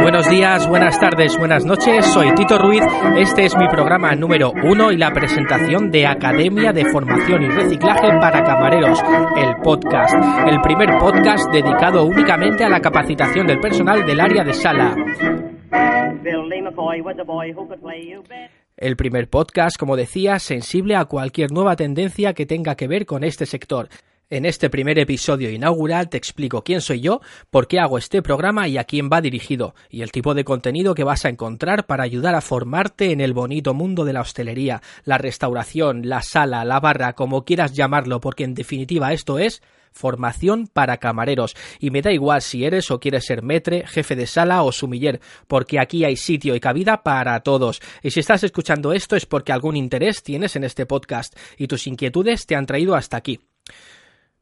Buenos días, buenas tardes, buenas noches. Soy Tito Ruiz. Este es mi programa número uno y la presentación de Academia de Formación y Reciclaje para Camareros, el podcast. El primer podcast dedicado únicamente a la capacitación del personal del área de sala. El primer podcast, como decía, sensible a cualquier nueva tendencia que tenga que ver con este sector. En este primer episodio inaugural te explico quién soy yo, por qué hago este programa y a quién va dirigido, y el tipo de contenido que vas a encontrar para ayudar a formarte en el bonito mundo de la hostelería, la restauración, la sala, la barra, como quieras llamarlo, porque en definitiva esto es formación para camareros. Y me da igual si eres o quieres ser metre, jefe de sala o sumiller, porque aquí hay sitio y cabida para todos. Y si estás escuchando esto es porque algún interés tienes en este podcast y tus inquietudes te han traído hasta aquí.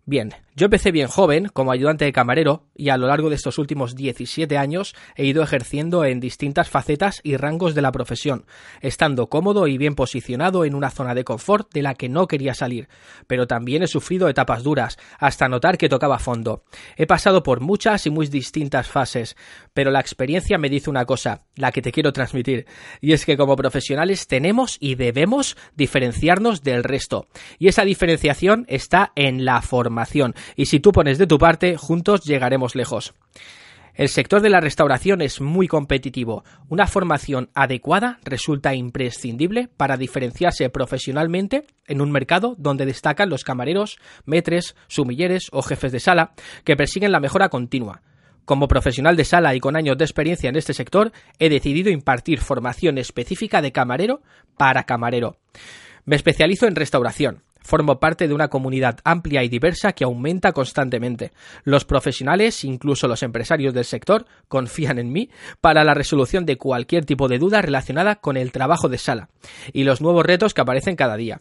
Bien, yo empecé bien joven como ayudante de camarero y a lo largo de estos últimos 17 años he ido ejerciendo en distintas facetas y rangos de la profesión, estando cómodo y bien posicionado en una zona de confort de la que no quería salir, pero también he sufrido etapas duras, hasta notar que tocaba fondo. He pasado por muchas y muy distintas fases, pero la experiencia me dice una cosa, la que te quiero transmitir, y es que como profesionales tenemos y debemos diferenciarnos del resto, y esa diferenciación está en la formación. Y si tú pones de tu parte, juntos llegaremos lejos. El sector de la restauración es muy competitivo. Una formación adecuada resulta imprescindible para diferenciarse profesionalmente en un mercado donde destacan los camareros, metres, sumilleres o jefes de sala que persiguen la mejora continua. Como profesional de sala y con años de experiencia en este sector, he decidido impartir formación específica de camarero para camarero. Me especializo en restauración, Formo parte de una comunidad amplia y diversa que aumenta constantemente. Los profesionales, incluso los empresarios del sector, confían en mí para la resolución de cualquier tipo de duda relacionada con el trabajo de sala y los nuevos retos que aparecen cada día.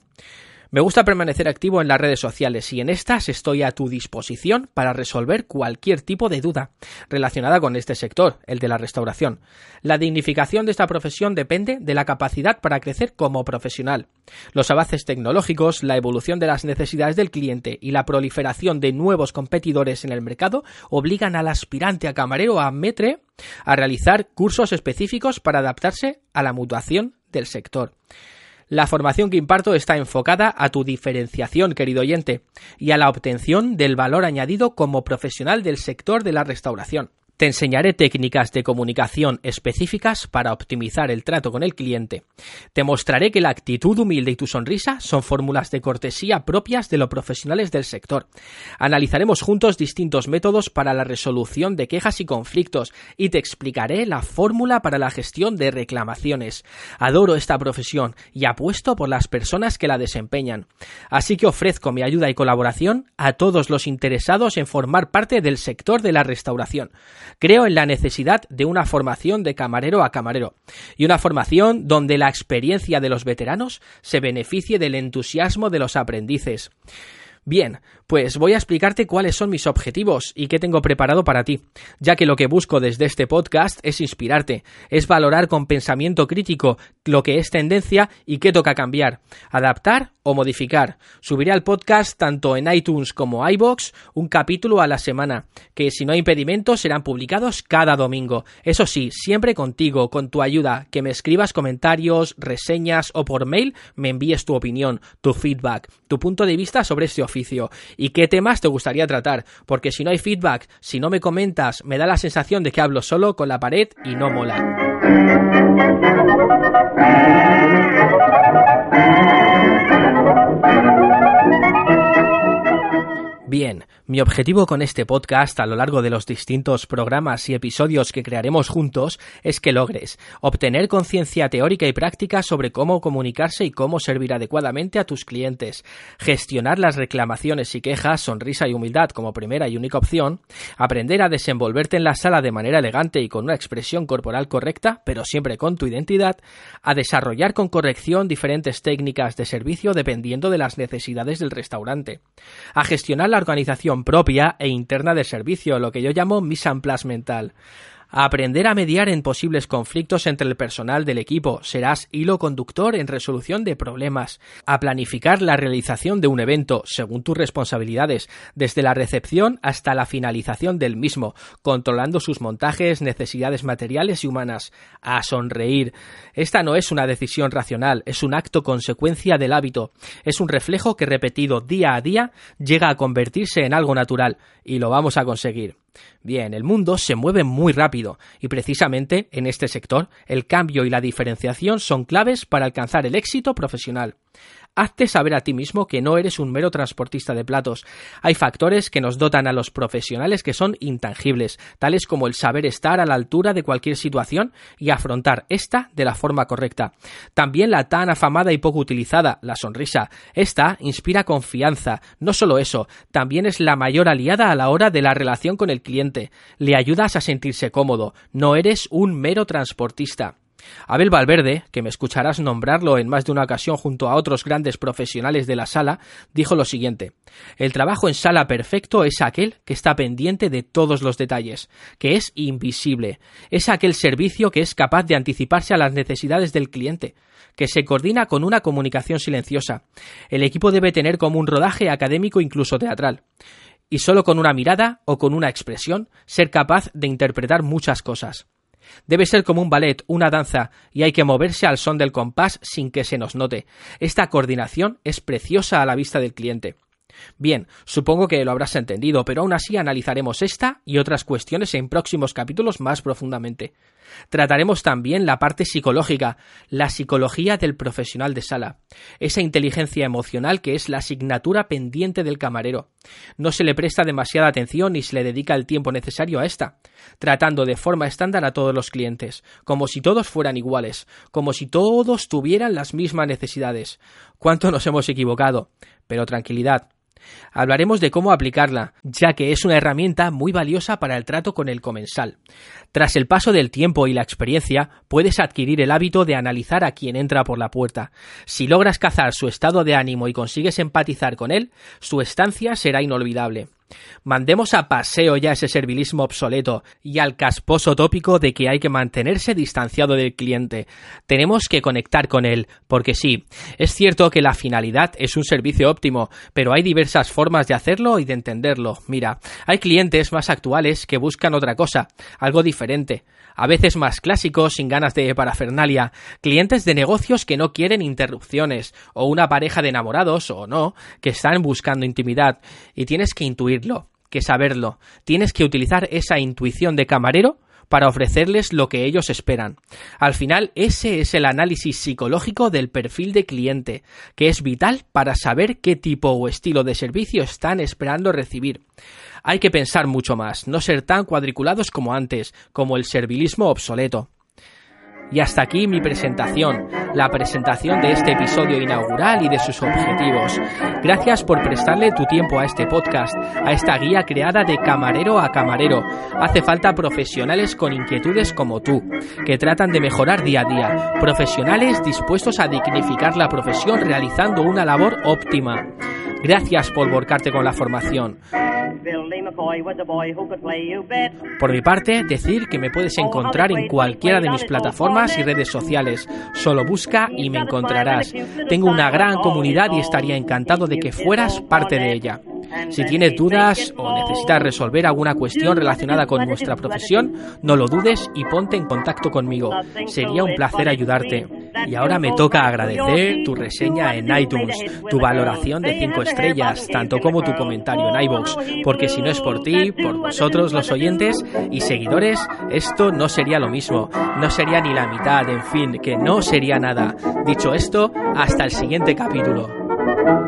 Me gusta permanecer activo en las redes sociales y en estas estoy a tu disposición para resolver cualquier tipo de duda relacionada con este sector, el de la restauración. La dignificación de esta profesión depende de la capacidad para crecer como profesional. Los avances tecnológicos, la evolución de las necesidades del cliente y la proliferación de nuevos competidores en el mercado obligan al aspirante a camarero a metre a realizar cursos específicos para adaptarse a la mutuación del sector. La formación que imparto está enfocada a tu diferenciación, querido oyente, y a la obtención del valor añadido como profesional del sector de la restauración. Te enseñaré técnicas de comunicación específicas para optimizar el trato con el cliente. Te mostraré que la actitud humilde y tu sonrisa son fórmulas de cortesía propias de los profesionales del sector. Analizaremos juntos distintos métodos para la resolución de quejas y conflictos y te explicaré la fórmula para la gestión de reclamaciones. Adoro esta profesión y apuesto por las personas que la desempeñan. Así que ofrezco mi ayuda y colaboración a todos los interesados en formar parte del sector de la restauración. Creo en la necesidad de una formación de camarero a camarero y una formación donde la experiencia de los veteranos se beneficie del entusiasmo de los aprendices. Bien, pues voy a explicarte cuáles son mis objetivos y qué tengo preparado para ti, ya que lo que busco desde este podcast es inspirarte, es valorar con pensamiento crítico lo que es tendencia y qué toca cambiar, adaptar o modificar. Subiré al podcast tanto en iTunes como iBox un capítulo a la semana, que si no hay impedimentos serán publicados cada domingo. Eso sí, siempre contigo, con tu ayuda, que me escribas comentarios, reseñas o por mail me envíes tu opinión, tu feedback, tu punto de vista sobre este oficio qué temas te gustaría tratar, porque si no hay feedback, si no me comentas, me da la sensación de que hablo solo con la pared y no mola. Bien, mi objetivo con este podcast a lo largo de los distintos programas y episodios que crearemos juntos es que logres obtener conciencia teórica y práctica sobre cómo comunicarse y cómo servir adecuadamente a tus clientes, gestionar las reclamaciones y quejas, sonrisa y humildad como primera y única opción, aprender a desenvolverte en la sala de manera elegante y con una expresión corporal correcta, pero siempre con tu identidad, a desarrollar con corrección diferentes técnicas de servicio dependiendo de las necesidades del restaurante, a gestionar la organización propia e interna del servicio, lo que yo llamo mise en place mental a aprender a mediar en posibles conflictos entre el personal del equipo, serás hilo conductor en resolución de problemas, a planificar la realización de un evento según tus responsabilidades, desde la recepción hasta la finalización del mismo, controlando sus montajes, necesidades materiales y humanas, a sonreír. Esta no es una decisión racional, es un acto consecuencia del hábito, es un reflejo que repetido día a día llega a convertirse en algo natural, y lo vamos a conseguir. Bien, el mundo se mueve muy rápido y precisamente en este sector el cambio y la diferenciación son claves para alcanzar el éxito profesional. Hazte saber a ti mismo que no eres un mero transportista de platos. Hay factores que nos dotan a los profesionales que son intangibles, tales como el saber estar a la altura de cualquier situación y afrontar esta de la forma correcta. También la tan afamada y poco utilizada, la sonrisa. Esta inspira confianza. No solo eso, también es la mayor aliada a la hora de la relación con el cliente. Le ayudas a sentirse cómodo. No eres un mero transportista. Abel Valverde, que me escucharás nombrarlo en más de una ocasión junto a otros grandes profesionales de la sala, dijo lo siguiente El trabajo en sala perfecto es aquel que está pendiente de todos los detalles, que es invisible, es aquel servicio que es capaz de anticiparse a las necesidades del cliente, que se coordina con una comunicación silenciosa. El equipo debe tener como un rodaje académico incluso teatral y solo con una mirada o con una expresión ser capaz de interpretar muchas cosas. Debe ser como un ballet, una danza, y hay que moverse al son del compás sin que se nos note. Esta coordinación es preciosa a la vista del cliente. Bien, supongo que lo habrás entendido, pero aún así analizaremos esta y otras cuestiones en próximos capítulos más profundamente. Trataremos también la parte psicológica, la psicología del profesional de sala, esa inteligencia emocional que es la asignatura pendiente del camarero. No se le presta demasiada atención ni se le dedica el tiempo necesario a esta, tratando de forma estándar a todos los clientes, como si todos fueran iguales, como si todos tuvieran las mismas necesidades. ¿Cuánto nos hemos equivocado? Pero tranquilidad, Hablaremos de cómo aplicarla, ya que es una herramienta muy valiosa para el trato con el comensal. Tras el paso del tiempo y la experiencia, puedes adquirir el hábito de analizar a quien entra por la puerta. Si logras cazar su estado de ánimo y consigues empatizar con él, su estancia será inolvidable. Mandemos a paseo ya ese servilismo obsoleto y al casposo tópico de que hay que mantenerse distanciado del cliente. Tenemos que conectar con él, porque sí, es cierto que la finalidad es un servicio óptimo, pero hay diversas formas de hacerlo y de entenderlo. Mira, hay clientes más actuales que buscan otra cosa, algo diferente a veces más clásicos, sin ganas de parafernalia, clientes de negocios que no quieren interrupciones, o una pareja de enamorados, o no, que están buscando intimidad, y tienes que que saberlo. Tienes que utilizar esa intuición de camarero para ofrecerles lo que ellos esperan. Al final, ese es el análisis psicológico del perfil de cliente, que es vital para saber qué tipo o estilo de servicio están esperando recibir. Hay que pensar mucho más, no ser tan cuadriculados como antes, como el servilismo obsoleto. Y hasta aquí mi presentación, la presentación de este episodio inaugural y de sus objetivos. Gracias por prestarle tu tiempo a este podcast, a esta guía creada de camarero a camarero. Hace falta profesionales con inquietudes como tú, que tratan de mejorar día a día, profesionales dispuestos a dignificar la profesión realizando una labor óptima. Gracias por volcarte con la formación. Por mi parte, decir que me puedes encontrar en cualquiera de mis plataformas y redes sociales. Solo busca y me encontrarás. Tengo una gran comunidad y estaría encantado de que fueras parte de ella. Si tienes dudas o necesitas resolver alguna cuestión relacionada con nuestra profesión, no lo dudes y ponte en contacto conmigo. Sería un placer ayudarte. Y ahora me toca agradecer tu reseña en iTunes, tu valoración de 5 estrellas, tanto como tu comentario en iBox, porque si no es por ti, por vosotros los oyentes y seguidores, esto no sería lo mismo, no sería ni la mitad, en fin, que no sería nada. Dicho esto, hasta el siguiente capítulo.